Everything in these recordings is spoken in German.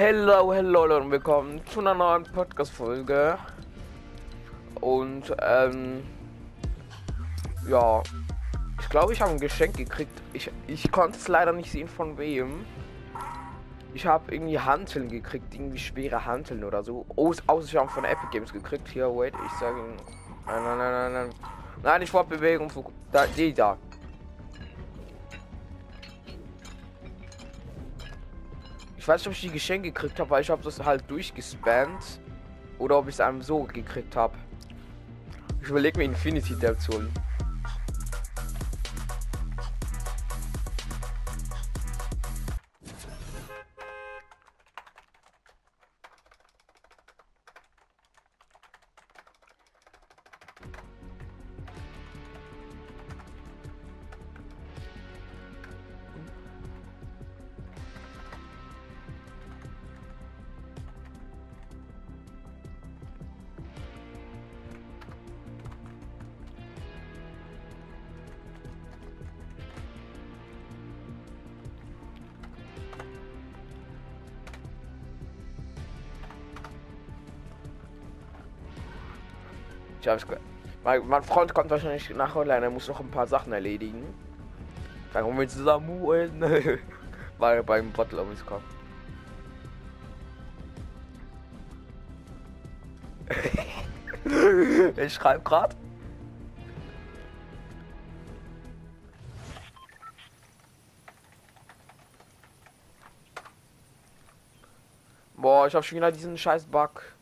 Hello, hello und willkommen zu einer neuen Podcast-Folge. Und, ähm, ja, ich glaube, ich habe ein Geschenk gekriegt. Ich, ich konnte es leider nicht sehen von wem. Ich habe irgendwie Hanteln gekriegt, irgendwie schwere Hanteln oder so. Aus, außer ich habe von Epic Games gekriegt. Hier, wait, ich sage Nein, nein, nein, nein, nein. Nein, ich wollte Bewegung. Da, die da. Ich weiß nicht, ob ich die Geschenke gekriegt habe, weil ich habe das halt durchgespannt. Oder ob ich es einem so gekriegt habe. Ich überlege mir Infinity Depth zu holen. Hab's mein, mein Freund kommt wahrscheinlich nach Online, er muss noch ein paar Sachen erledigen. Dann kommen wir zusammen, weil er beim Bottle um uns kommt. ich schreibe gerade. Boah, ich hab schon wieder diesen scheiß Bug.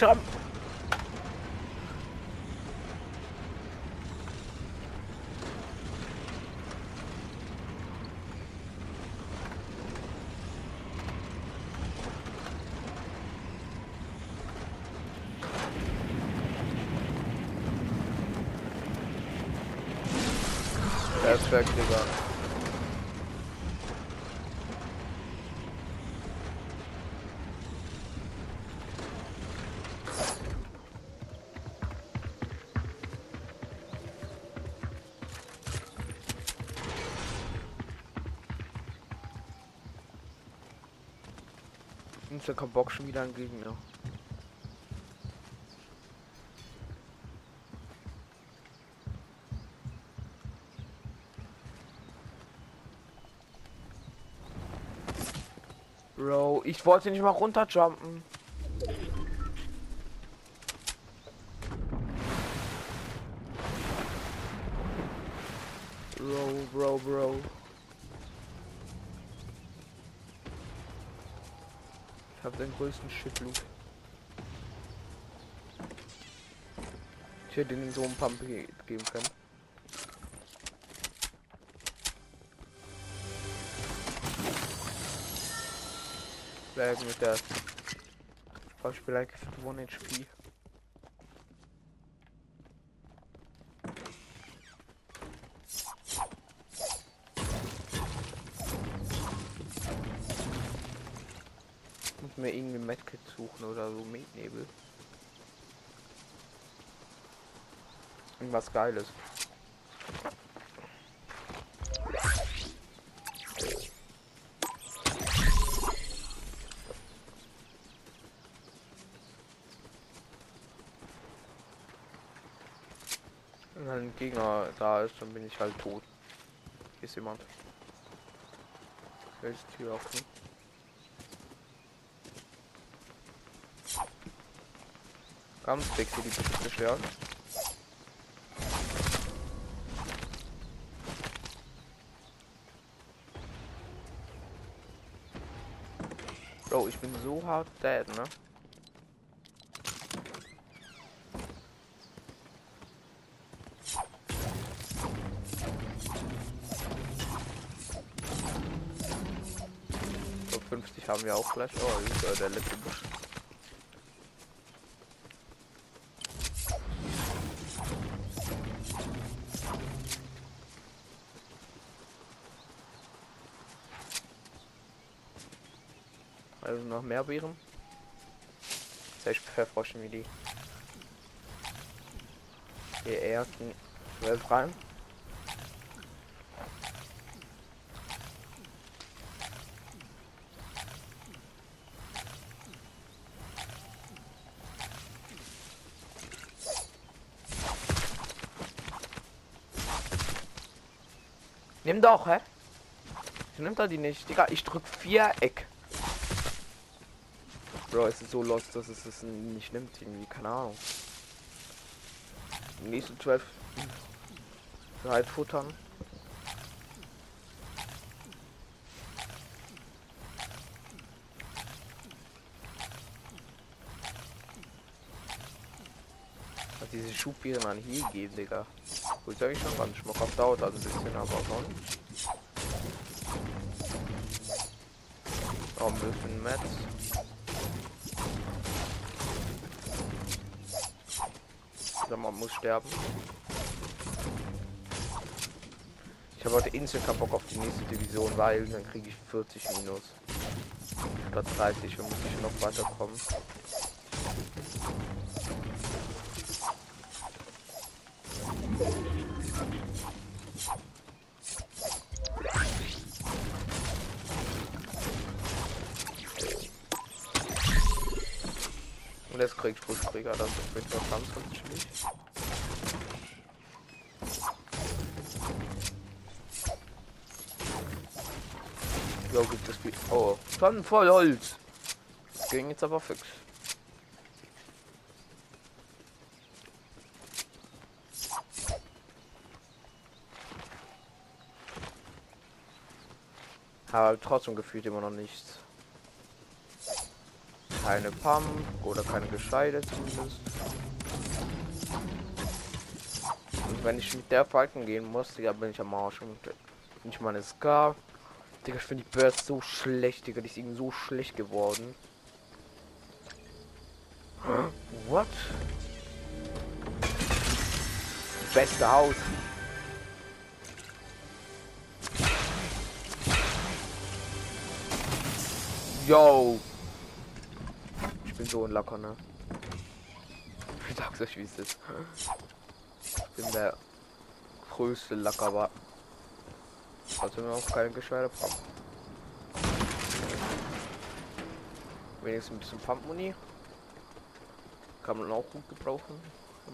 Schreiben. Perfekt, Digga. Ist kein Bock schon wieder ein Gegner. Bro, ich wollte nicht mal runterjumpen. Bro, bro, bro. Ich habe den größten Shitloot. Ich hätte ihnen so einen Pump ge geben können. Bleiben mit der Beispiel like 1 HP. Mir irgendwie Medkit suchen oder so Mednebel. Irgendwas Geiles. Wenn ein Gegner da ist, dann bin ich halt tot. Hier ist jemand. Welches Tür offen? Stick hier die bitte zerstören. Bro, ich bin so hart dead, ne? So 50 haben wir auch gleich. Oh, ist der letzte Busch. Noch mehr Beeren. Das heißt Pfefferschen wie die. Die ersten 12 rein. Nimm doch, hä? Nimmt er die nicht. Digga, ich drück Viereck. Bro, es ist so lost, dass es es nicht nimmt. Irgendwie, keine Ahnung. Nächsten 12 halt futtern. diese Schubbieren an hier geben, Digga. Gut, sag ich schon, ganz schmackhaft dauert also ein bisschen, aber schon. Oh, ein bisschen Metz. Der Mann muss sterben. Ich habe heute instant keinen Bock auf die nächste Division, weil dann kriege ich 40 Minus. Statt 30 und muss ich noch weiterkommen. Tonnen voll Holz. Ging jetzt aber fix. Aber trotzdem gefühlt immer noch nichts keine Pump oder keine Gescheide zumindest. Und wenn ich mit der Falken gehen muss, ja bin ich am Arsch. Und nicht meine Scar. Digga, ich finde die Burst so schlecht, Digga. Die ist irgendwie so schlecht geworden. What? Beste Haus. Yo bin so ein Lacker, ne? Ich sag's euch, wie es ist. Ich bin der größte Lacker, aber also wir auch keine Geschweide haben. Wenigstens ein bisschen Pumpmuni. Kann man auch gut gebrauchen.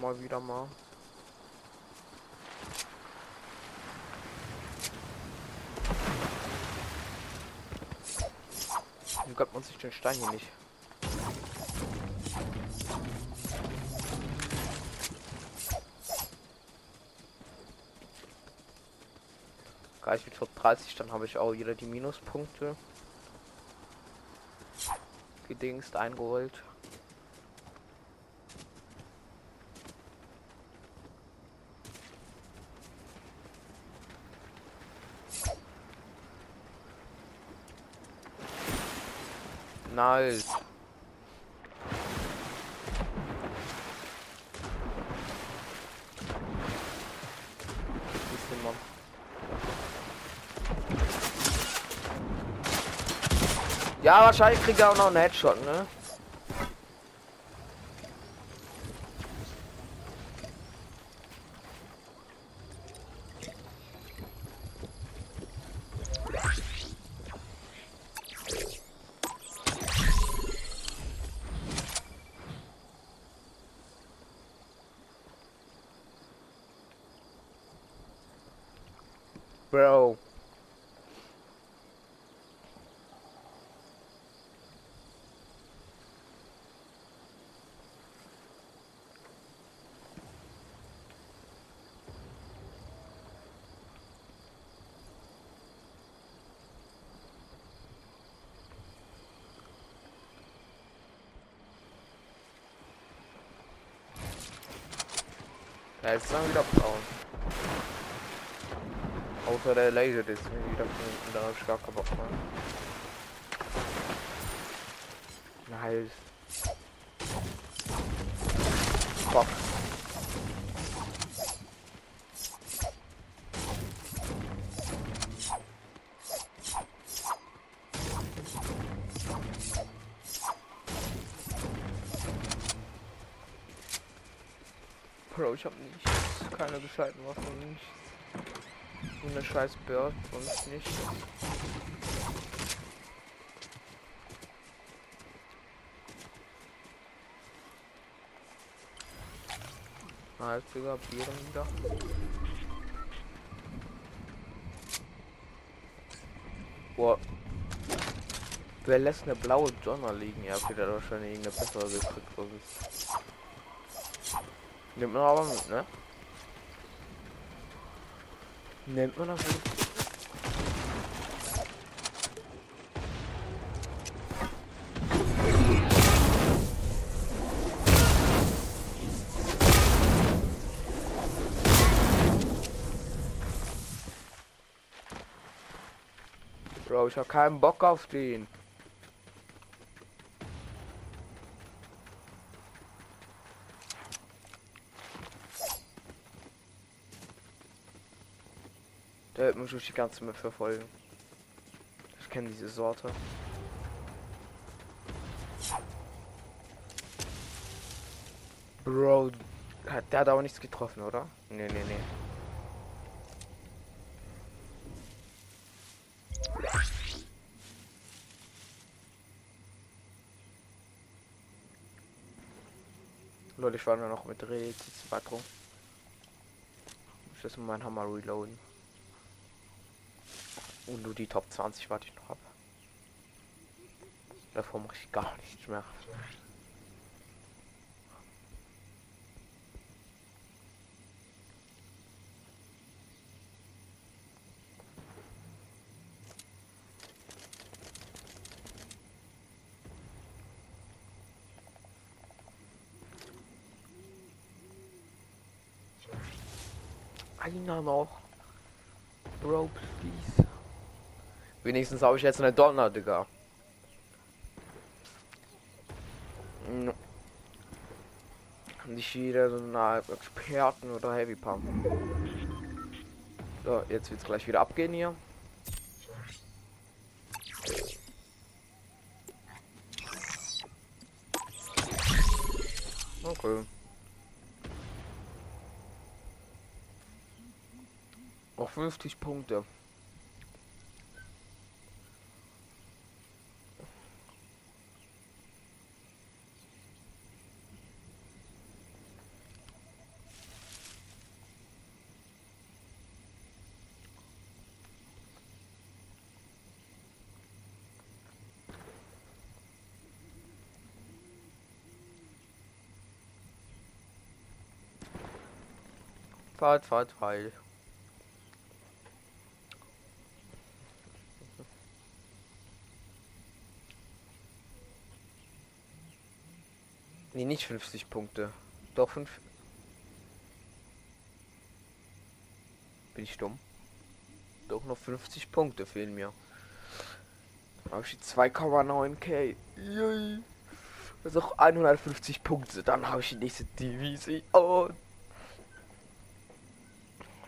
Mal wieder mal. Wie gönnt man sich den Stein hier nicht? Gleich mit 30, dann habe ich auch wieder die Minuspunkte gedingst eingeholt. Nice. Ja, wahrscheinlich kriegt er auch noch einen Headshot, ne? Bro. Ja, jetzt dann wieder braun. Außer der Laser ist mir wieder von da habe ich gar keinen Bock mehr. Nice. Fuck. Bro, ich hab nicht. Keine gescheiten Waffen, nicht. So eine scheiß Bird, sonst nicht. Ah, jetzt sogar Bieren wieder. Boah. Wer lässt eine blaue Donner liegen? Ja, okay, der hat wahrscheinlich irgendeine bessere gekriegt, Nimmt man aber mit, ne? Nimmt man mit. Bro, ich hab keinen Bock auf den. Der wird mich durch die ganze Map verfolgen. Ich kenne diese Sorte. Bro, der hat aber nichts getroffen, oder? Nee, nee, nee. Leute, ich war nur noch mit Realitätsbatterung. Ich muss mein Hammer reloaden. Und nur die Top 20 warte ich noch ab. Davor mache ich gar nichts mehr. Einer noch. Bro, please. Wenigstens habe ich jetzt eine Donner, Digga. Nicht jeder so eine Experten oder Heavy Pump. So, jetzt wird es gleich wieder abgehen hier. Okay. Auf 50 Punkte. Fahrt, fahrt, fahrt. Nee, nicht 50 Punkte. Doch 5. Bin ich dumm? Doch noch 50 Punkte fehlen mir. Habe ich 2,9k. Das ist auch 150 Punkte. Dann habe ich die nächste Division. Oh.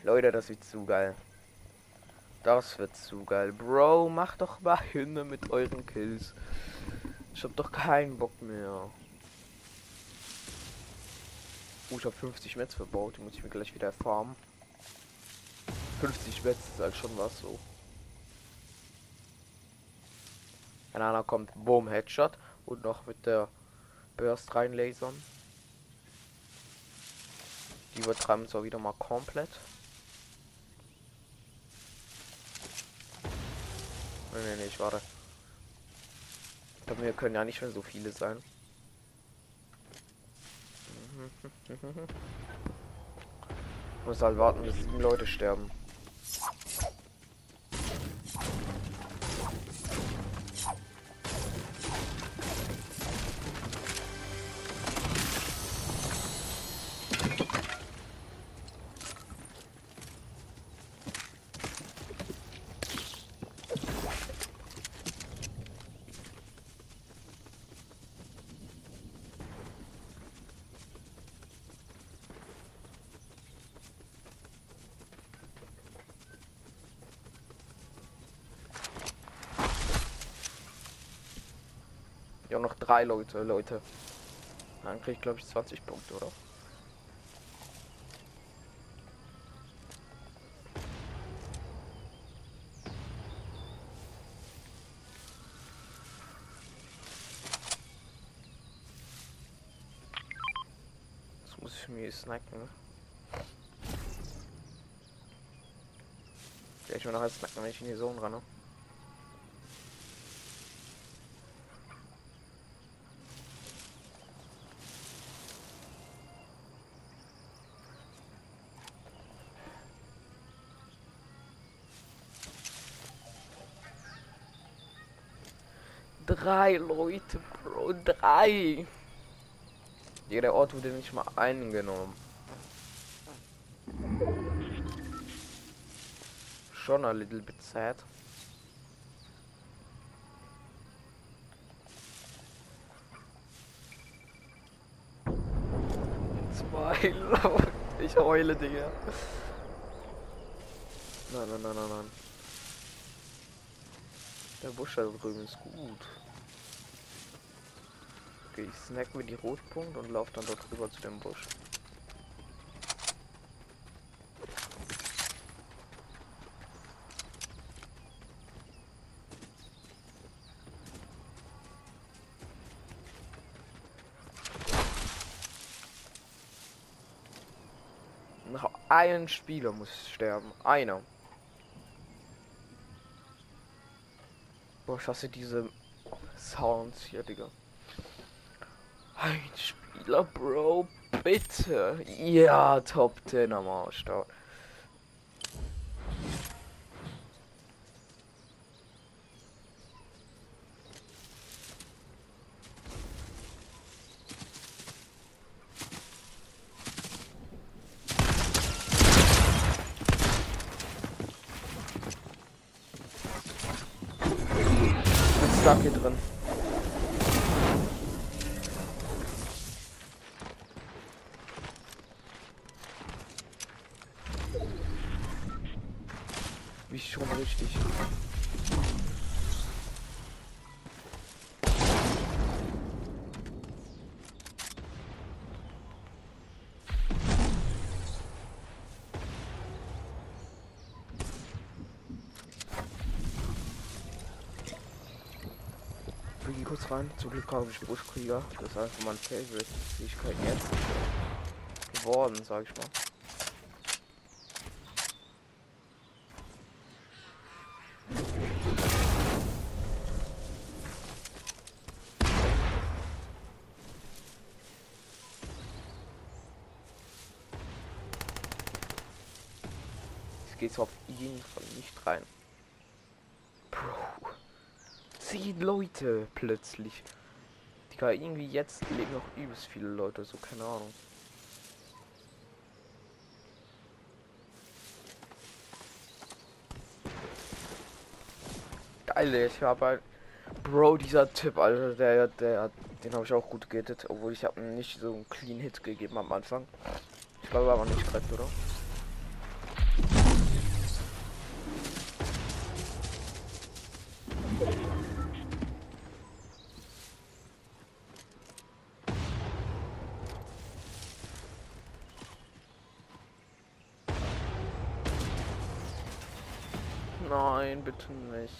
Leute, das wird zu geil. Das wird zu geil. Bro, mach doch mal hin mit euren Kills. Ich hab doch keinen Bock mehr. Oh, ich habe 50 Metz verbaut, die muss ich mir gleich wieder farmen. 50 Metz ist halt schon was so. Ein anderer kommt, Boom, Headshot und noch mit der Burst rein lasern. Die übertreiben zwar wieder mal komplett. Nee, nee, nee, ich warte. Bei mir können ja nicht mehr so viele sein. Muss halt warten, bis sieben Leute sterben. auch noch drei Leute, Leute. Dann krieg ich glaube ich 20 Punkte, oder? Das muss ich mir snacken. Vielleicht mal nachher snacken, wenn ich in die Zone ranne. Drei Leute, Bro, drei. Jeder Ort wurde nicht mal eingenommen. Schon a little bit sad. Zwei Leute. Ich heule, Digga. Nein, nein, nein, nein, nein. Der Busch da drüben ist gut. Okay, ich snack mir die Rotpunkt und laufe dann dort rüber zu dem Busch. Noch ein Spieler muss sterben. Einer. Boah, ich hasse diese Sounds hier, Digga. Ein Spieler, Bro, bitte. Ja, Top 10 am Arsch da. Ist stuck hier drin. Wie schon richtig. Rein. Zum Glück habe ich Buschkrieger. Das ist einfach mein Favorite. Fähigkeiten jetzt geworden, sag ich mal. Ich gehe auf jeden Fall nicht rein. Bro. Zehn Leute plötzlich. Digga, irgendwie jetzt leben noch übelst viele Leute, so keine Ahnung. Geil, ich habe halt. Bro, dieser Typ, Alter, der, der, den habe ich auch gut gehittet, obwohl ich habe nicht so einen Clean Hit gegeben am Anfang. Ich glaube aber nicht korrekt, oder? Nein, bitte nicht.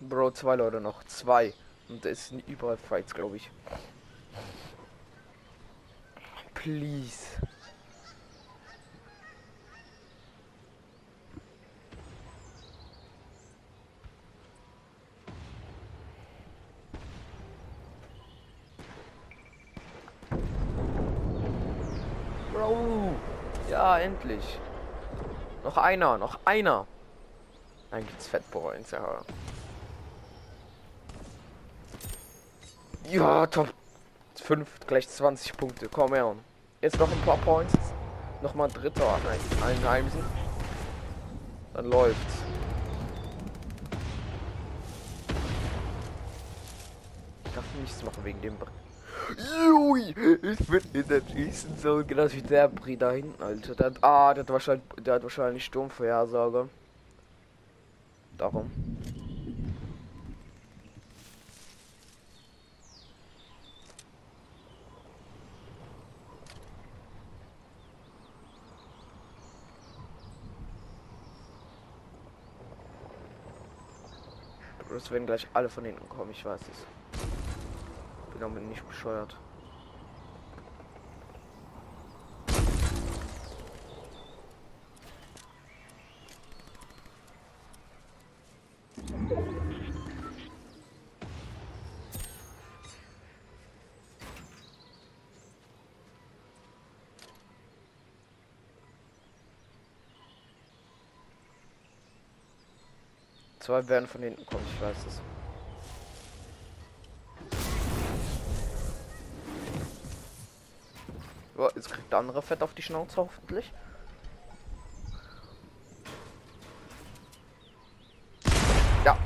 Bro, zwei Leute noch. Zwei. Und es sind überall Fights, glaube ich. Please. Bro. Endlich. Noch einer, noch einer. Dann gibt's Fettboys, ja. Ja, top. 5 gleich 20 Punkte. Komm her. Jetzt noch ein paar Points. Nochmal dritter nein, einheimsen. Dann läuft's. Ich darf nichts machen wegen dem. Br Jui, ich bin in der nächsten Zone, genau wie der Brie da hinten, Alter. Der hat, ah, der hat wahrscheinlich, der hat wahrscheinlich Sturmvorhersage. Darum. Das werden gleich alle von hinten kommen, ich weiß es. Bin damit nicht bescheuert. Zwei werden von hinten kommen, ich weiß es. Oh, jetzt kriegt der andere Fett auf die Schnauze hoffentlich. Ja.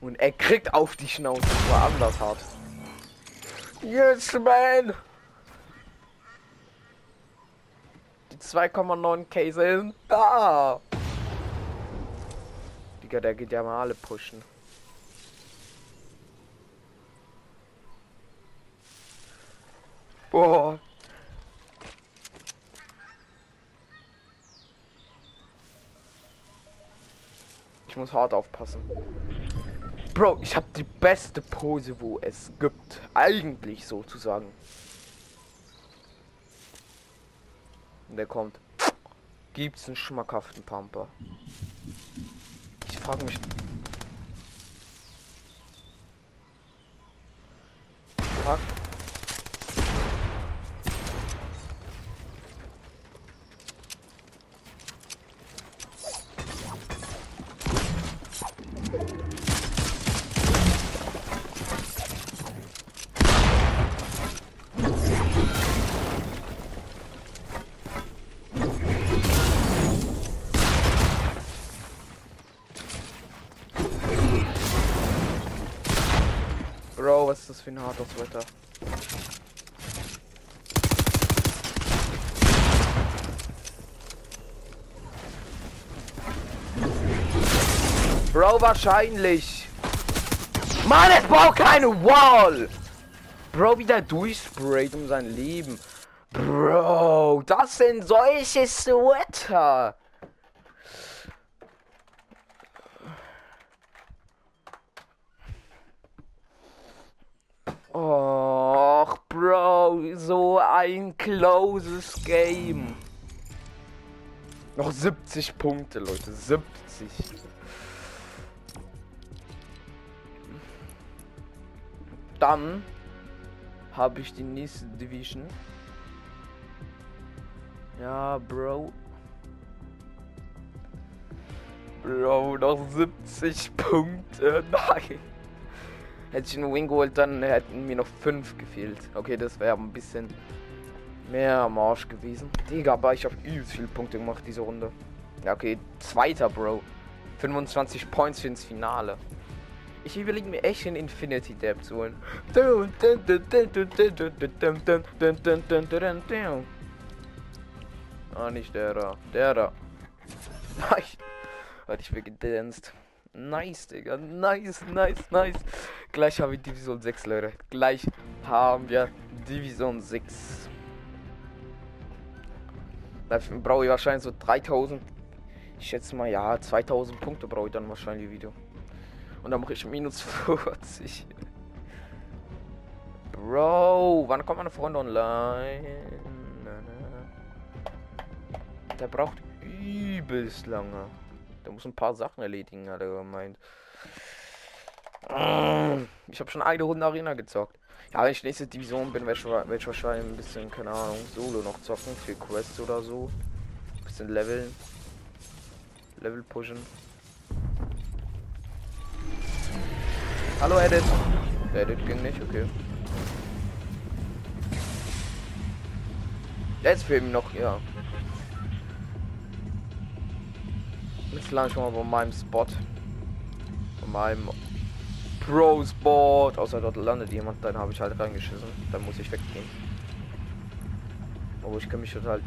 Und er kriegt auf die Schnauze, war anders hart. Yes, man! Die 2,9 K sind da! Digga, der geht ja mal alle pushen. Boah. Ich muss hart aufpassen. Bro, ich habe die beste Pose, wo es gibt. Eigentlich sozusagen. Und der kommt. Gibt's einen schmackhaften Pumper? frage mich. Fuck. was ist das für ein hartes Wetter? Bro, wahrscheinlich. Mann, es braucht keine Wall. Bro, wieder durchsprayt um sein Leben. Bro, das sind solche Sweater. Och, Bro, so ein closes Game. Noch 70 Punkte, Leute. 70. Dann habe ich die nächste Division. Ja, Bro. Bro, noch 70 Punkte. Nein. Hätte ich einen Win geholt, dann hätten mir noch fünf gefehlt. Okay, das wäre ein bisschen mehr am Arsch gewesen. Digga, aber ich habe übelst viele Punkte gemacht diese Runde. Ja, okay, zweiter, Bro. 25 Points für ins Finale. Ich überlege mir echt den Infinity Dab zu holen. Ah, nicht der da. Der da. Nein. Hatte ich mir gedanced. Nice, Digga. Nice, nice, nice. Gleich haben wir Division 6, Leute. Gleich haben wir Division 6. Da brauche ich wahrscheinlich so 3000. Ich schätze mal, ja, 2000 Punkte brauche ich dann wahrscheinlich Video. Und dann mache ich minus 40. Bro, wann kommt meine Freunde online? Der braucht übelst lange. Der muss ein paar Sachen erledigen, hat er gemeint. Ich habe schon eine Runde Arena gezockt. Ja, wenn ich nächste Division bin, werde ich, ich, wahrscheinlich ein bisschen, keine Ahnung, Solo noch zocken. Für Quests oder so. Ein bisschen leveln. Level pushen. Hallo Edit. Der Edit ging nicht, okay. Jetzt fehlen noch, ja. Jetzt ich mal bei meinem Spot. Bei meinem Pro-Spot. Außer dort landet jemand, dann habe ich halt reingeschissen. Dann muss ich weggehen. Aber ich kenne mich halt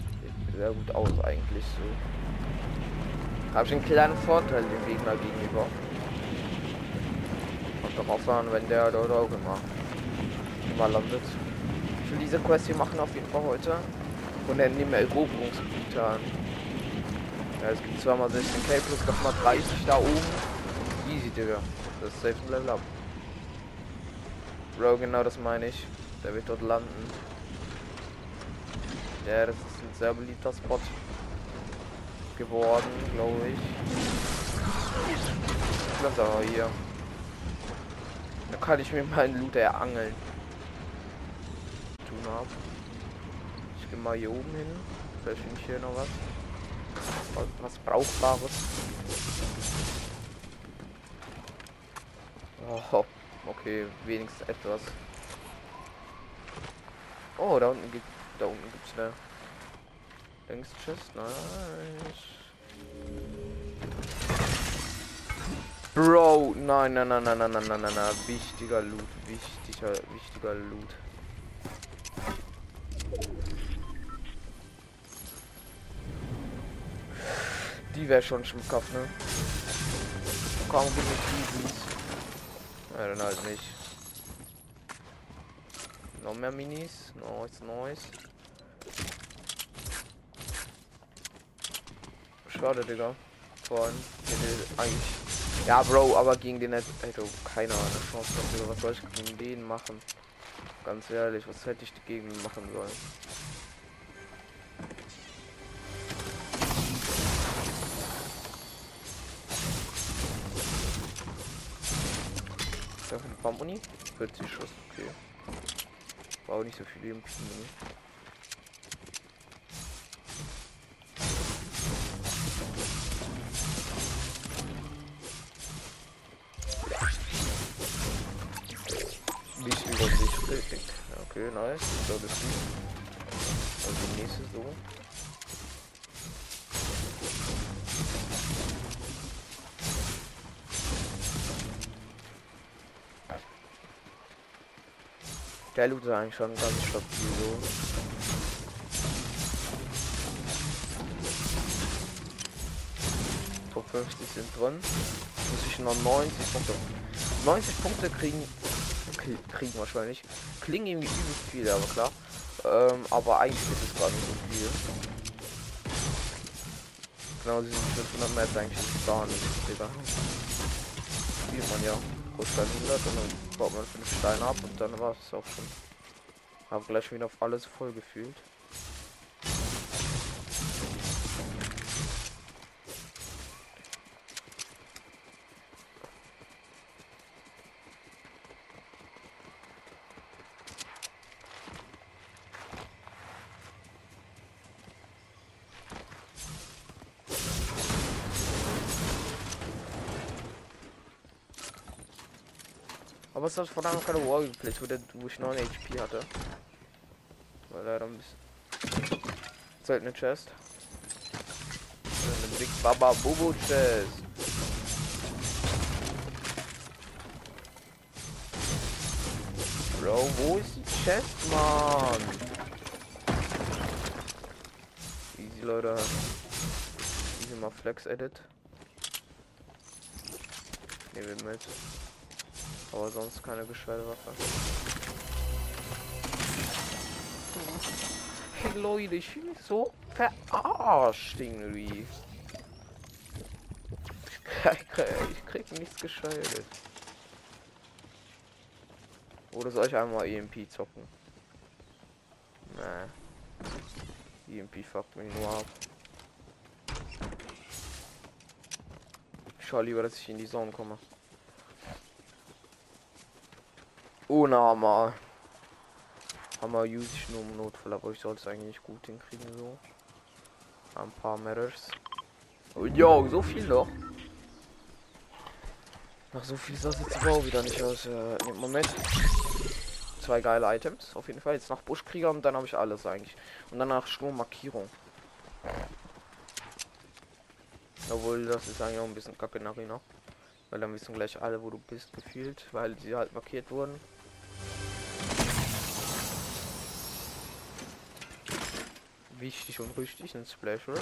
sehr gut aus eigentlich so. Habe ich einen kleinen Vorteil dem Gegner gegenüber. Kommt doch an, wenn der dort auch immer, immer landet. Ich will diese Quest hier machen auf jeden Fall heute. Und dann nehmen wir Eroberungspunkte an. Ja, es gibt zweimal 16k plus nochmal 30 da oben. Easy, Digga. Das ist safe ein Level up. Bro, genau das meine ich. Der wird dort landen. Ja, das ist ein sehr beliebter Spot geworden, glaube ich. Das aber hier. Da kann ich mir meinen Loot erangeln. Tun ab. Ich gehe mal hier oben hin. Vielleicht finde ich hier noch was. Was Brauchbares. Oh, okay, wenigstens etwas. Oh, da unten gibt da unten gibt's eine Links Chest, nice. Bro, nein, nein, nein, nein, nein, nein, nein, nein, nein, wichtiger Loot, wichtiger, wichtiger Loot. Wäre schon schmuckhaft, ne? Komm, gib mir Minis. Ja, dann halt nicht. Noch mehr Minis. Nice, nice. Schade, Digga. Vor allem, eigentlich. Ja, Bro, aber gegen den hätte ich keine Chance. Digga. Was soll ich gegen den machen? Ganz ehrlich, was hätte ich dagegen machen sollen? Kaum Uni? 40 Schuss, okay. War auch nicht so viel Leben. Mhm. Nicht über sich richtig. Okay, nice. Ich glaube, das ist gut. Also, nächste so. Der Loot ist eigentlich schon ganz stabil so. Top 50 sind drin. Muss ich noch 90 Punkte. 90 Punkte kriegen kriegen wahrscheinlich. Klingen irgendwie übelst viel, aber klar. Ähm, aber eigentlich ist es gar nicht so viel. Genau, diese 500 Meter eigentlich gar nicht, Digga. Spielt man ja kurz 100 und dann baut man 5 Steine ab und dann war es auch schon. Hab gleich wieder auf alles voll gefühlt. Es hat vor allem keine Wall wo, der, wo ich 9 HP hatte. War leider ein bisschen. Seltene Chest. Eine Big Baba Bobo Chest. Bro, wo ist die Chest, Mann? Easy, Leute. Easy mal Flex Edit. Nehmen wir mit. Aber sonst keine Geschwellwaffe. Hey Leute, ich fühle mich so verarscht irgendwie. Ich krieg nichts geschaltet. Oder soll ich einmal EMP zocken? Nee. EMP fuckt mich nur ab. Ich schau lieber, dass ich in die Zone komme. Unnormal. Hammer use ich nur im Notfall, aber ich soll es eigentlich gut hinkriegen so. Ein paar Matters. Und jo, so viel noch. Nach so viel sah es jetzt auch wieder nicht aus. Äh, Moment. Zwei geile Items, auf jeden Fall. Jetzt nach Buschkrieger und dann habe ich alles eigentlich. Und danach Sturmmarkierung. Obwohl, das ist eigentlich auch ein bisschen kacke noch. Weil dann wissen gleich alle, wo du bist, gefühlt. Weil sie halt markiert wurden. Wichtig und richtig ein Splasher.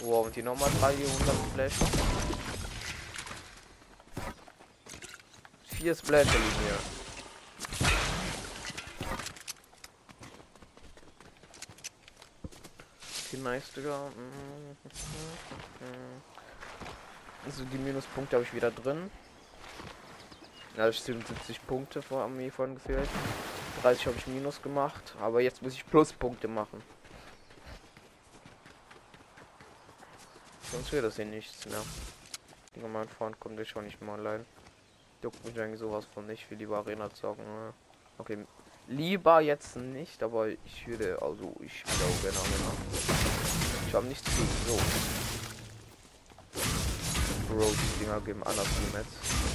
Wow, und die nochmal 300 Splasher. Vier Splasher liegen hier. Okay, nice, Digga. Also die Minuspunkte habe ich wieder drin. Ja, 77 Punkte vor Armee von gefehlt. 30 habe ich Minus gemacht, aber jetzt muss ich Pluspunkte machen. Sonst wird das hier nichts mehr. Digga, mein Freund kommt jetzt schon nicht mehr allein. Juckt mich eigentlich sowas von nicht, wie lieber Arena zocken. Ne? Okay, lieber jetzt nicht, aber ich würde, also ich glaube gerne Arena. Ich habe nichts gegen so. Bro, die Dinger geben anders wie Metz.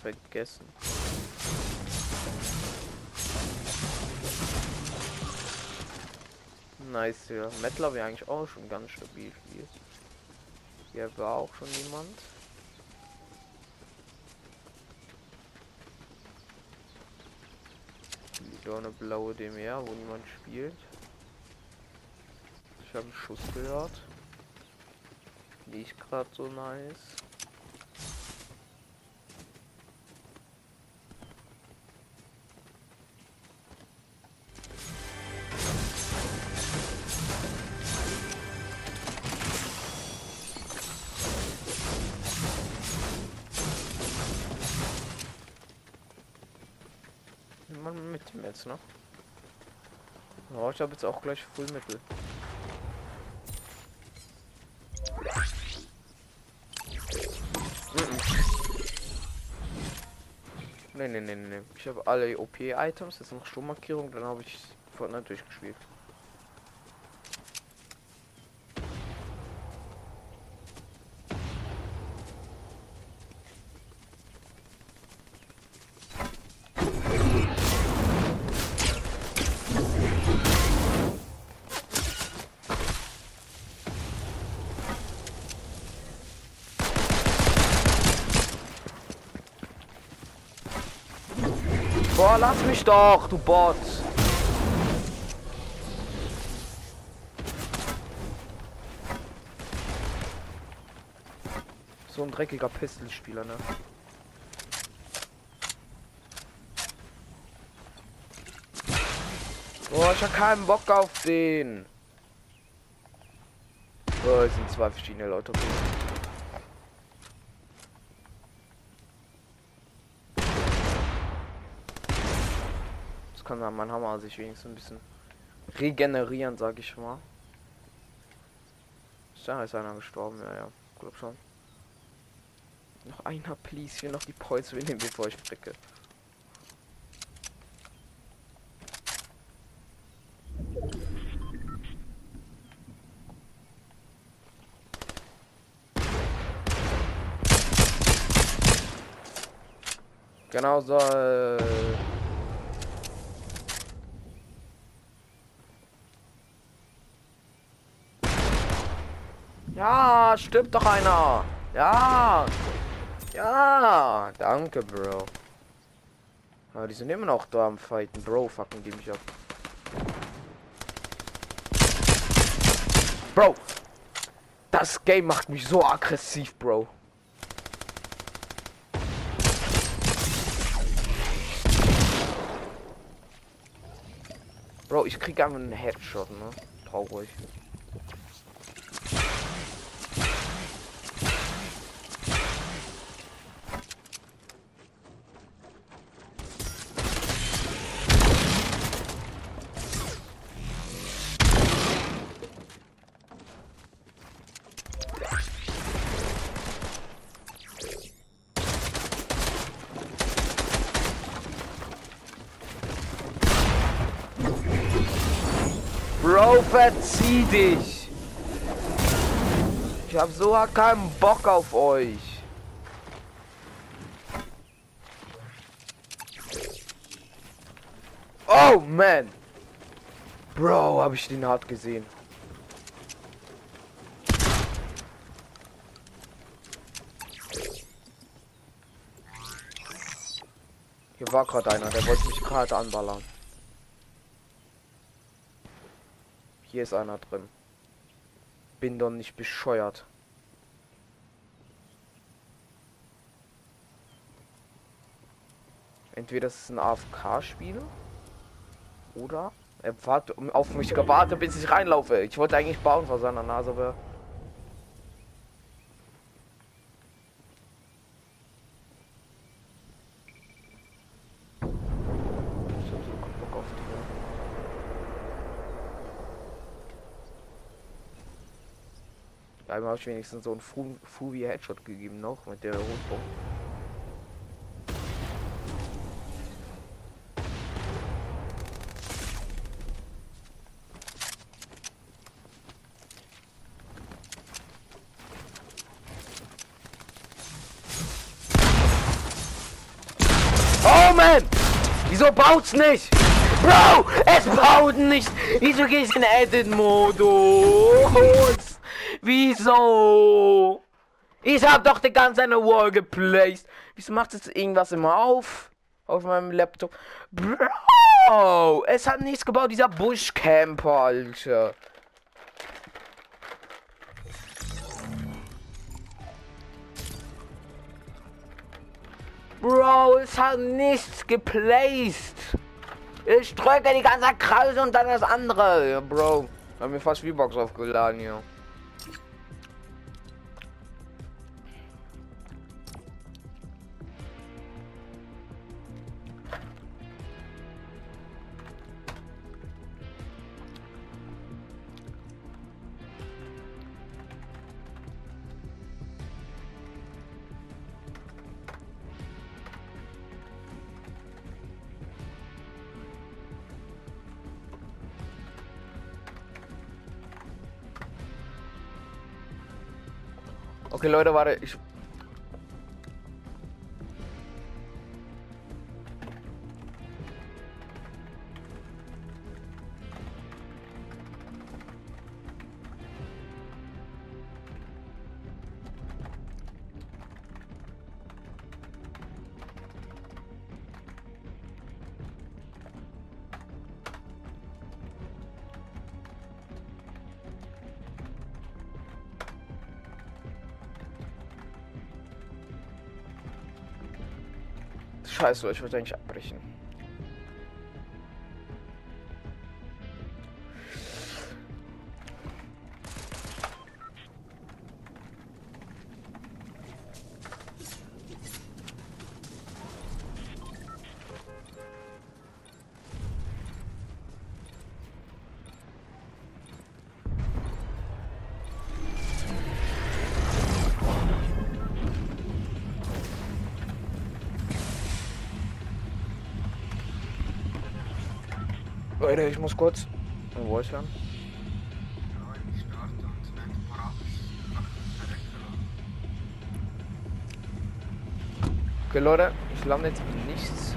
Vergessen. Nice, ja. Mettler wäre eigentlich auch schon ganz stabil spielt. Hier war auch schon jemand. Wieder eine blaue DMR, wo niemand spielt. Ich habe einen Schuss gehört. Nicht gerade so nice. Jetzt, ne? Oh, ich habe jetzt auch gleich Fullmittel. Ne, ne, ne, ne. Ich habe alle OP-Items, jetzt noch Sturmmarkierung, dann habe ich Fortnite durchgespielt. Boah, lass mich doch, du Bot. So ein dreckiger Pistolspieler, ne? Boah, ich hab keinen Bock auf den. Oh, es sind zwei verschiedene Leute. Okay. Kann dann mein Hammer sich wenigstens ein bisschen regenerieren, sag ich mal. Da ist einer gestorben, ja, ja. Glaub schon. Noch einer, please. Will noch die Points nehmen, bevor ich blicke. Genau so. Ja, stirbt doch einer. Ja. Ja, danke, Bro. Aber die sind immer noch da am Fighten, Bro. Fucken die mich ab. Bro. Das Game macht mich so aggressiv, Bro. Bro, ich krieg einfach einen Headshot, ne? Traurig. Verzieh dich! Ich hab so keinen Bock auf euch. Oh man! Bro, hab ich den hart gesehen. Hier war gerade einer, der wollte mich gerade anballern. Hier ist einer drin. Bin doch nicht bescheuert. Entweder es ist ein AFK-Spiel oder er hat auf mich gewartet, bis ich reinlaufe. Ich wollte eigentlich bauen vor seiner Nase, aber Da habe ich wenigstens so ein Fuvi Headshot gegeben noch mit der Rotpunkt. Oh! Wieso baut's nicht? Bro, es baut nicht! Wieso gehst du in Edit-Modus? Wieso? Ich hab doch die ganze eine Wall geplaced. Wieso macht es irgendwas immer auf? Auf meinem Laptop. Bro! Es hat nichts gebaut, dieser Buschcamper, Alter. Bro, es hat nichts geplaced. Ich drücke die ganze Kreis und dann das andere. Bro, haben mir fast V-Box aufgeladen hier. Okay, Leute, warte, ich Scheiße, ich wollte eigentlich abbrechen. Leute, ich muss kurz ein Voice hören. Okay, Leute, ich lande jetzt nichts.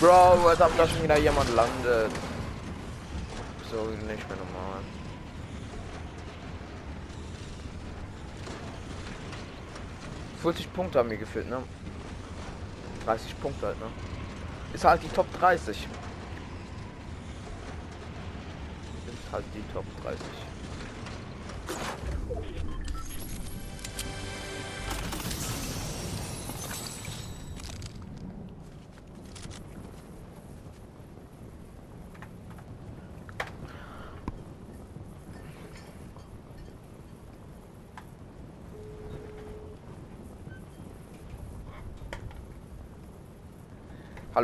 Bro, als ob da schon wieder jemand landet. So nicht mehr normal. Vierzig Punkte haben mir gefehlt, ne? 30 Punkte halt, ne? Ist halt die Top 30. Ist halt die Top 30.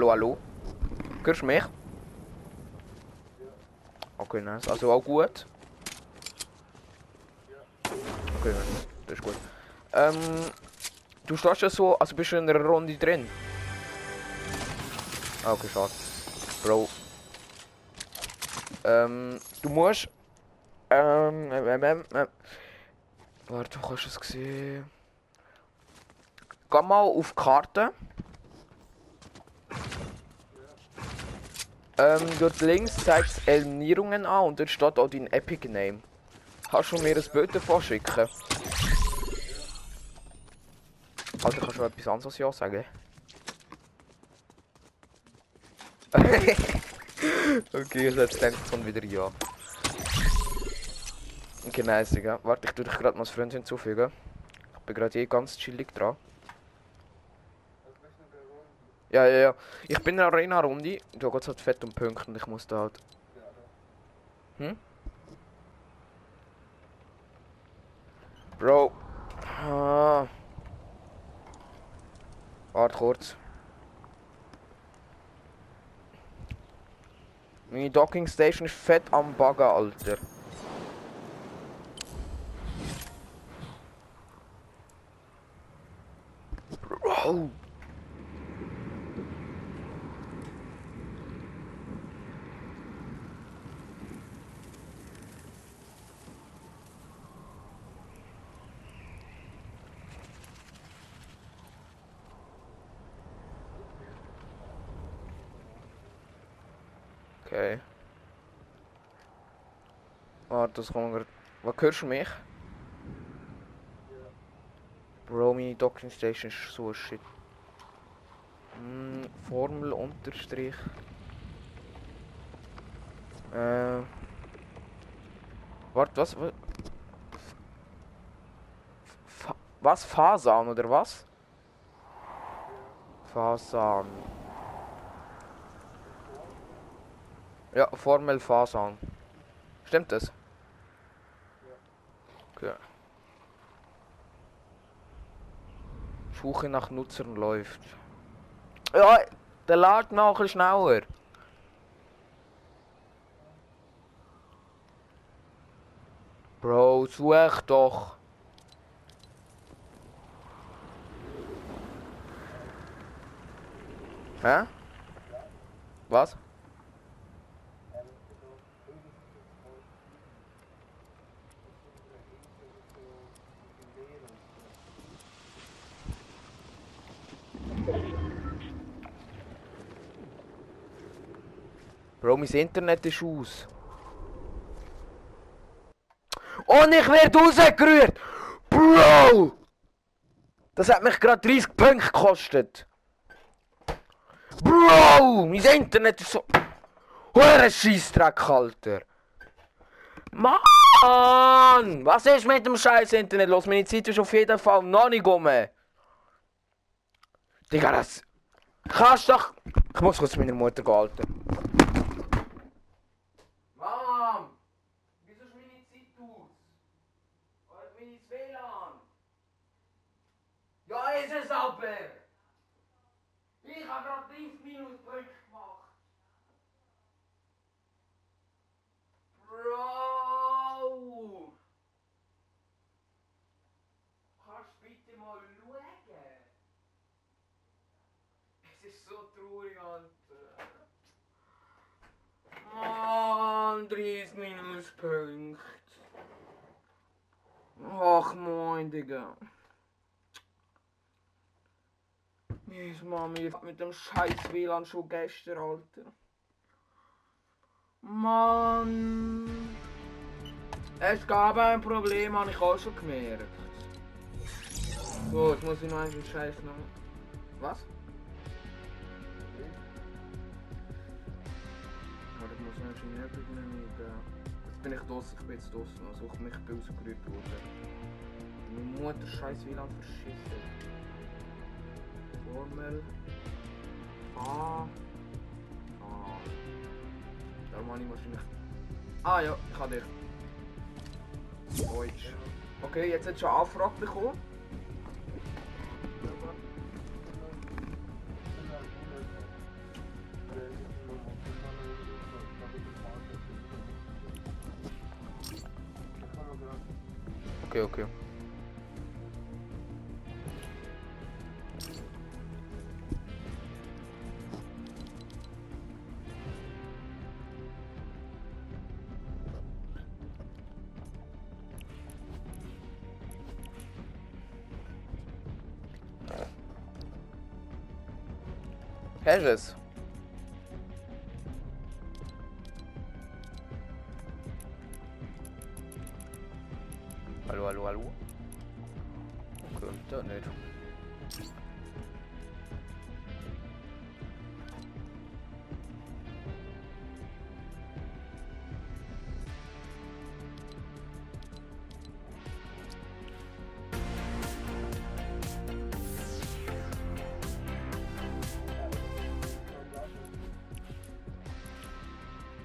Hallo, hallo. Hörst du mich? Okay, nice. Also auch gut. Okay, das ist gut. Ähm, du stehst ja so, also bist du in einer Runde drin. Ah, okay, schade. Bro. Ähm, du musst. Ähm, ähm, ähm, ähm. Warte, du kannst es sehen. Geh mal auf die Karte. Ähm, dort links zeigt es Eliminierungen an und dort steht auch dein Epic Name. Kannst du mir ein Bild davon schicken? Also kannst du etwas anderes ja sagen? okay, ich jetzt denkt von wieder ja. Okay, nice, ja. Warte, ich tue dich gerade mal als Freund hinzufügen. Ich bin gerade eh ganz chillig dran. Ja, ja, ja. Ich bin in einer Arena-Runde. Da geht es halt fett um Punkte und ich muss da halt. Hm? Bro. Ah. Warte kurz. Meine Docking Station ist fett am Buggen, Alter. Bro. Okay. Warte, das kommt gerade. Was hörst du mich? Bro, meine Docking Station ist so ein shit. Hm, Formel Unterstrich. Äh. Warte, was? wa- Fa was? Fasan oder was? Fasan. Ja, Formel Fasan. Stimmt das? Okay. Suche nach Nutzern läuft. Ja, der lädt bisschen schneller. Bro, such doch. Hä? Was? Bro, mein Internet ist aus. Und ich werde rausgerührt! Bro! Das hat mich gerade 30 Punkte gekostet. Bro! Mein Internet ist so... Hure Scheissdreck, Alter. Mann! Was ist mit dem scheiß Internet los? Meine Zeit ist auf jeden Fall noch nicht um. Digga, das... Kannst doch... Ich muss kurz meiner Mutter gehen, Alter. Mom! Wieso ist meine Zeit aus? Oder meine WLAN? Ja, ist es aber! Ich habe gerade 30 Minuten Punkte gemacht. Bro! Kannst du bitte mal schauen? Es ist so traurig, Alter. Mann, 30 Minuspunkte. Ach moin, Digga. Meine Mami mit dem scheiß WLAN schon gestern, Alter. Mann. Es gab ein Problem, habe ich auch schon gemerkt. So, jetzt muss ich noch einen Scheiß noch. Was? Warte, ich muss noch einen Nebel nehmen. Jetzt bin ich draußen, ich bin jetzt draußen. Also ich mich bin ausgerührt worden. Meine Mutter scheiß WLAN verschissen. Formel. A. A. Da habe ich wahrscheinlich. Ah ja, ich habe dich. Deutsch. Okay, jetzt hat schon eine Anfrage bekommen. Okay, okay. Hast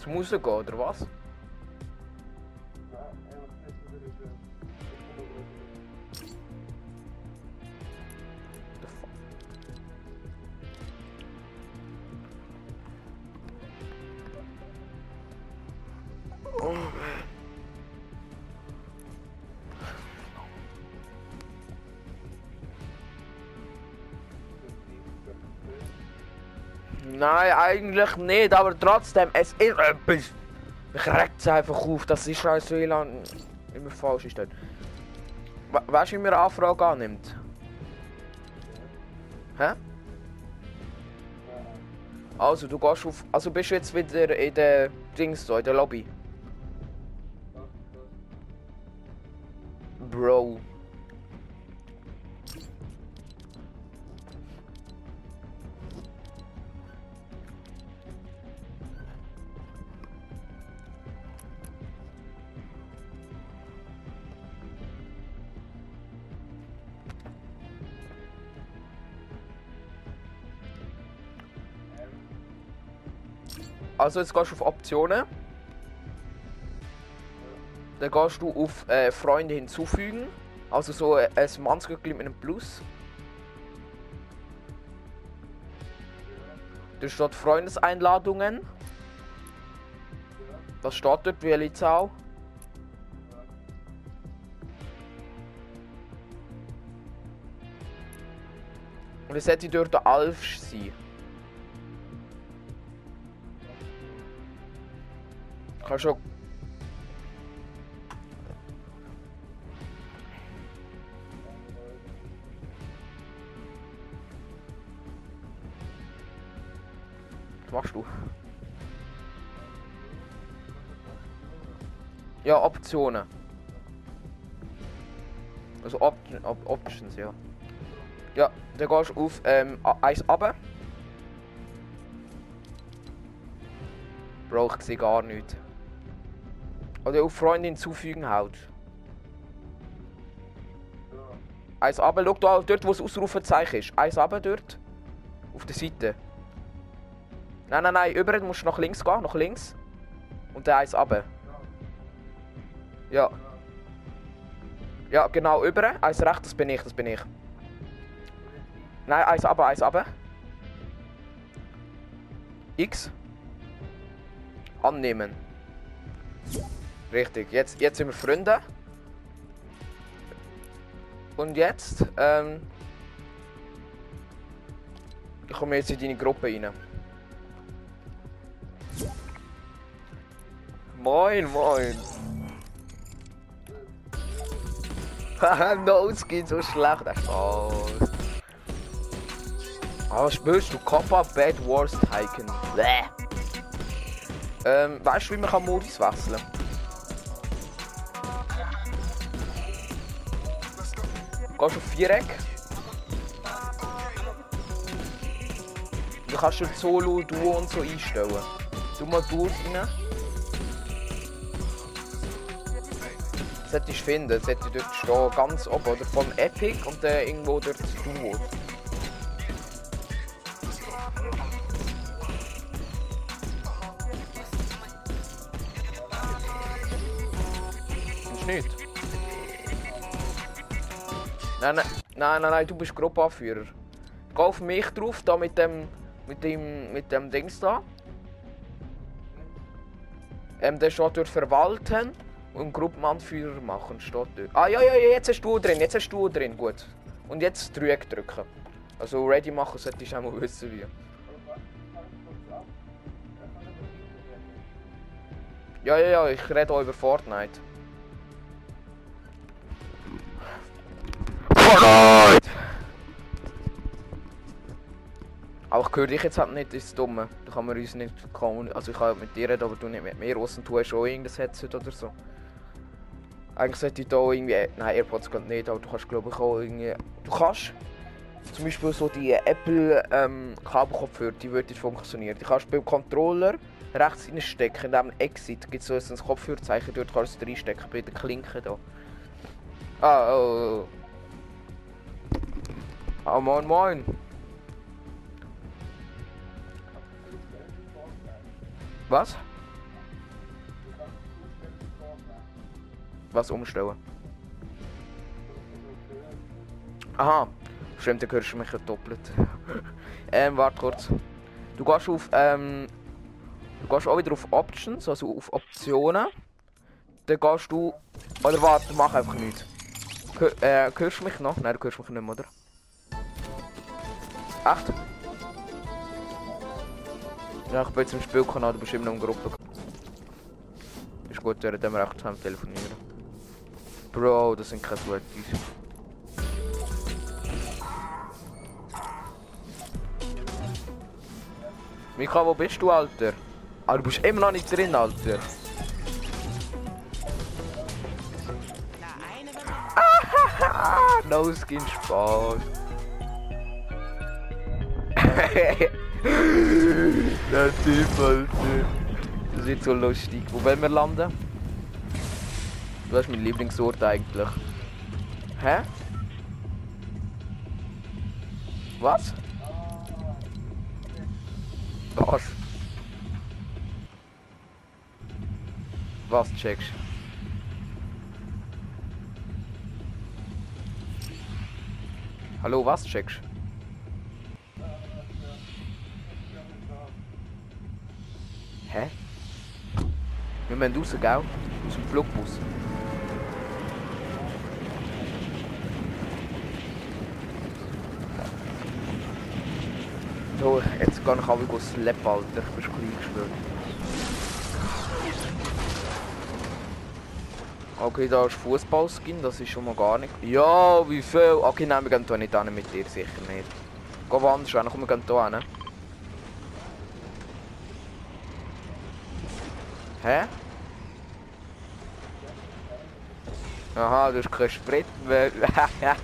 Jetzt muss er gehen, oder was? Nein, eigentlich nicht, aber trotzdem, es ist etwas. Mich regt es einfach auf, dass Israel WLAN immer falsch ist. We weißt du, wie man eine Anfrage annimmt? Hä? Also, du gehst auf. Also bist du jetzt wieder in der Dings da, in der Lobby. Bro. Also jetzt gehst du auf Optionen. Dann gehst du auf äh, Freunde hinzufügen. Also so äh, ein Mannsgürtel mit einem Plus. Da steht Freundeseinladungen. Was steht dort? Welche Zahl? Und es hätte dort der Alf sein. Was machst du? Ja, Optionen. Also Op Op Options, ja. Ja, dann gehst du auf ähm, eins runter. Bro, ich sehe gar nichts. Oder auf Freunde hinzufügen halt. Eins runter, schau da, dort wo das Ausrufezeichen ist. Eins runter dort. Auf der Seite. Nein, nein, nein, über musst du nach links gehen, nach links. Und dann eins runter. Ja. Ja, genau, über. Eins rechts, das bin ich, das bin ich. Nein, eins runter, eins runter. X. Annehmen. Richtig, jetzt, jetzt sind wir Freunde. Und jetzt, ähm, ich komme jetzt in deine Gruppe rein. Moin, moin. Haha, no, geht so schlecht. Spaß. Ah, spürst du Kappa Bad Wars Tycoon? Bäh. Ähm, weißt du, wie man kann Modus wechseln kann? Gehst auf Viereck. Du kannst du Solo, Duo und so einstellen. Du mal Duos rein. Solltest du finden, sollte dort stehen, ganz oben, oder von Epic und dann irgendwo dort Duo. Du nicht? Nein, nein, nein, nein, du bist Gruppenanführer. Geh auf mich drauf, da mit dem, mit dem, mit dem Dings da. Ähm, der steht dort verwalten und Gruppenanführer machen, steht dort. Ah, ja, ja, ja, jetzt hast du drin, jetzt hast du drin, gut. Und jetzt Dreieck drücken. Also ready machen solltest du auch mal wissen wie. Ja, ja, ja, ich rede auch über Fortnite. Fortnite! Ich höre dich jetzt halt nicht, ist Dumme. Da kann man uns nicht Also ich kann halt mit dir reden, aber du nicht mit mir. Aussen du hast auch irgendein Headset oder so. Eigentlich sollte ich da irgendwie. Nein, AirPods geht nicht, aber du kannst glaube ich auch irgendwie. Du kannst zum Beispiel so die Apple ähm, Kabelkopfhörer, die würden funktionieren. Die kannst du beim Controller rechts reinstecken, in dem Exit gibt es so ein Kopfhörerzeichen, dort kannst du es reinstecken bei der Klinke da. Ah, oh, oh. Ah, moin moin. Was? Was umstellen? Aha. Stimmt, dann hörst du mich doppelt. ähm, warte kurz. Du gehst auf, ähm... Du gehst auch wieder auf Options, also auf Optionen. Dann gehst du... Oder warte, mach einfach nichts. Hör, äh, hörst du mich noch? Nein, du hörst mich nicht mehr, oder? Echt? Ja, ich bin jetzt im Spielkanal, du bist immer noch in Gruppe. Ist gut, während wir echt zusammen telefonieren. Bro, das sind keine Sweaties. Mika, wo bist du, Alter? Ah, du bist immer noch nicht drin, Alter. no Skin Spaß. Der Typ, Alter. Das wird so lustig. Wo wollen wir landen? Das ist mein Lieblingsort eigentlich. Hä? Was? Was? Was checkst Hallo, was checkst Wir müssen raus, gell? Aus dem Flugbus. So, jetzt gehe ich aber Slap, Alter. Ich bin schon klein gespielt. Okay, da ist Fußballskin, das ist schon mal gar nicht. Ja, wie viel? Okay, nein, wir gehen hier nicht hin mit dir, sicher nicht. Geh woanders hin, komm, wir gehen hier hin. Hä? Aha, du hast keinen Sprit mehr.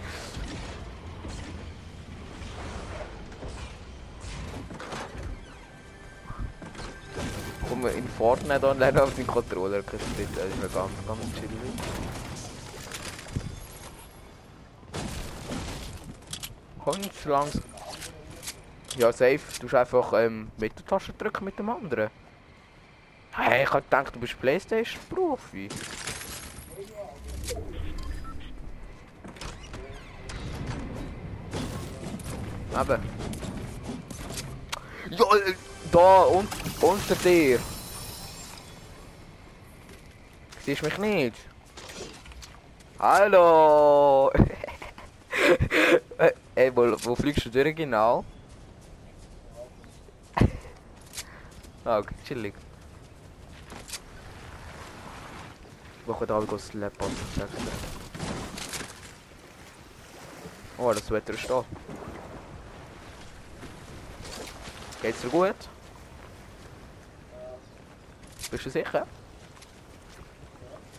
Komm in Fortnite online auf den Controller keinen Sprit, das ist mir ganz, ganz chillig. Kommst langsam. Ja, safe. Du hast einfach ähm, Mitteltasche drücken mit dem anderen. Hey, ich hab gedacht, du bist Playstation-Profi. Eben. Ja, äh, da, un unter dir. Siehst mich nicht? Hallo! Ey, wo, wo fliegst du durch genau? ah, okay, chillig. Woche da go slap on Oh, das Wetter ist da. Geht's dir gut? Bist du sicher?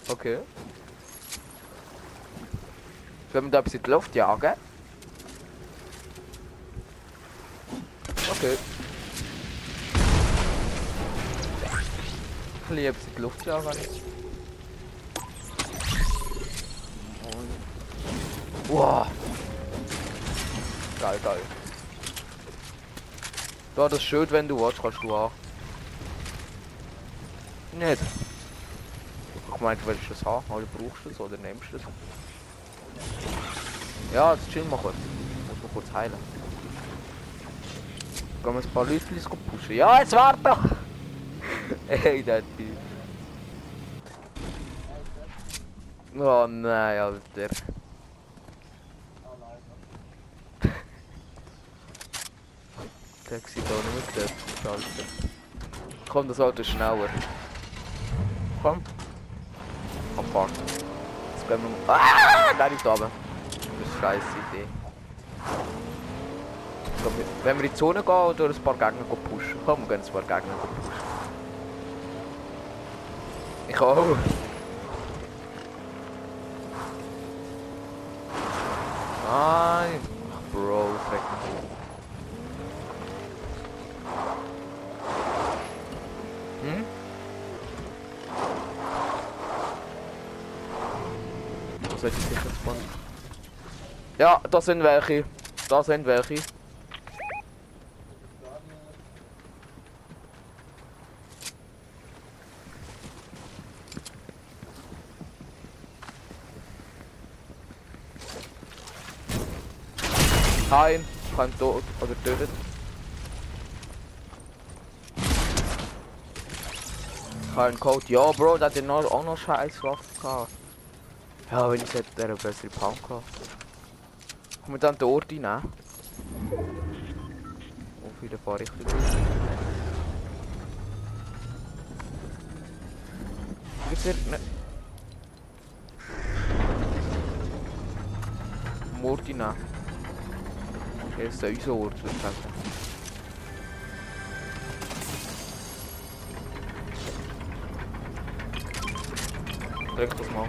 Okay. Sollen wir da bisschen in die Luft jagen? Okay. Ich liebe es in die Luft jagen. Wow. Geil, geil. Ja, das Schild, wenn du willst, kannst du auch. Nicht. Ich willst du das haben? Oder brauchst du es oder nimmst du es? Ja, jetzt chill mal kurz. Muss man kurz heilen. Gehen wir ein paar Leute pushen. Ja, jetzt warte doch! Ey, der Typ. Oh nein, Alter. Der sieht auch nicht mit Schalter. Komm, das Auto ist schneller. Komm. Abfahrt. Jetzt gehen wir mal. Ah! Nein, nicht oben. Das ist scheiße Idee. wir, wenn wir in die Zone gehen oder ein paar Gegner pushen. Komm, wir gehen ein paar Gegner pushen. Ich auch. Nein. Sollte ich sicher spawnen? Ja, da sind welche. Da sind welche. Kein, kein tot oder tötet. Kein Code. Ja, Bro, der hat noch, auch noch scheiß Waffen gehabt. Ja, wenn ich hätte, eine bessere Pound gehabt. Können wir dann den Ort rein? Auf jeden Fall richtig gut. Gibt's hier ne... Ort rein. Ja, ist unser Ort, würde ich sagen. Drück das mal.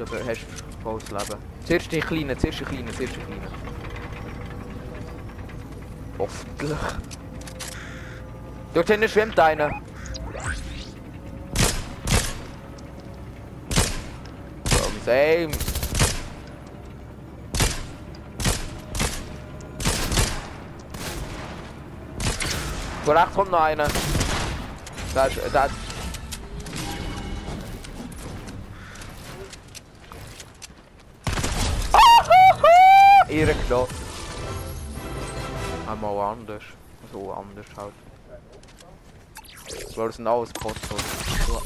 Du hast volles Leben. Zuerst die kleinen, zuerst die kleinen, zuerst die kleinen. Hoffentlich. Dort hinten schwimmt einer. Mein Aim. Von rechts kommt noch einer. Da ist, da ist Ihre Knopf. Einmal anders. So anders halt. Weil es sind alles Bots. So.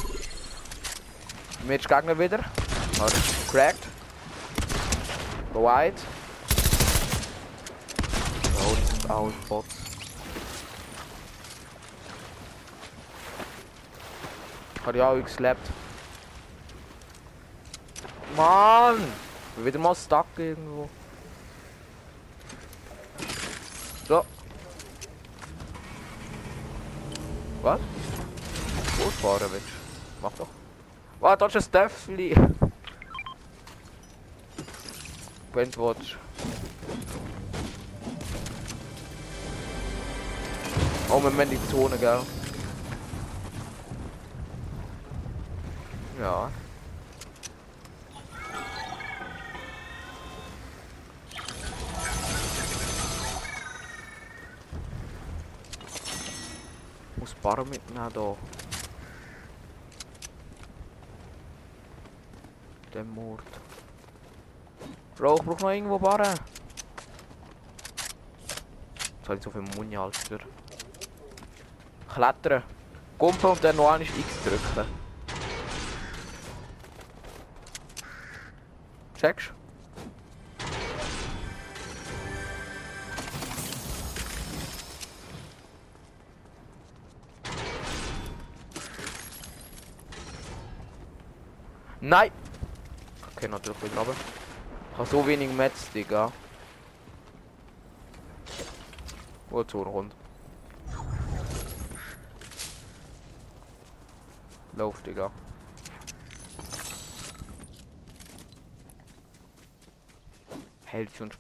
Mit Gegner wieder. Warte. Cracked. White. Oh, das sind alles Bots. Hat ja auch geslappt. Mann! Wieder mal stuck irgendwo. Was? Losfahren willst du? Mach doch. Ein Stöffli. Wenn du willst. Oh, in die Zone, gell? Ja. Bar mitnehmen da. Der Mord. Bro, ich brauch noch irgendwo Barren. Jetzt habe ich so viel Muni, Alter. Klettern. Kumpel und dann noch einmal X drücken. Checkst Nein! Okay, natürlich wieder runter. Ich habe so wenig Metz, Digga. Wozu rund? Lauf, Digga. Hält und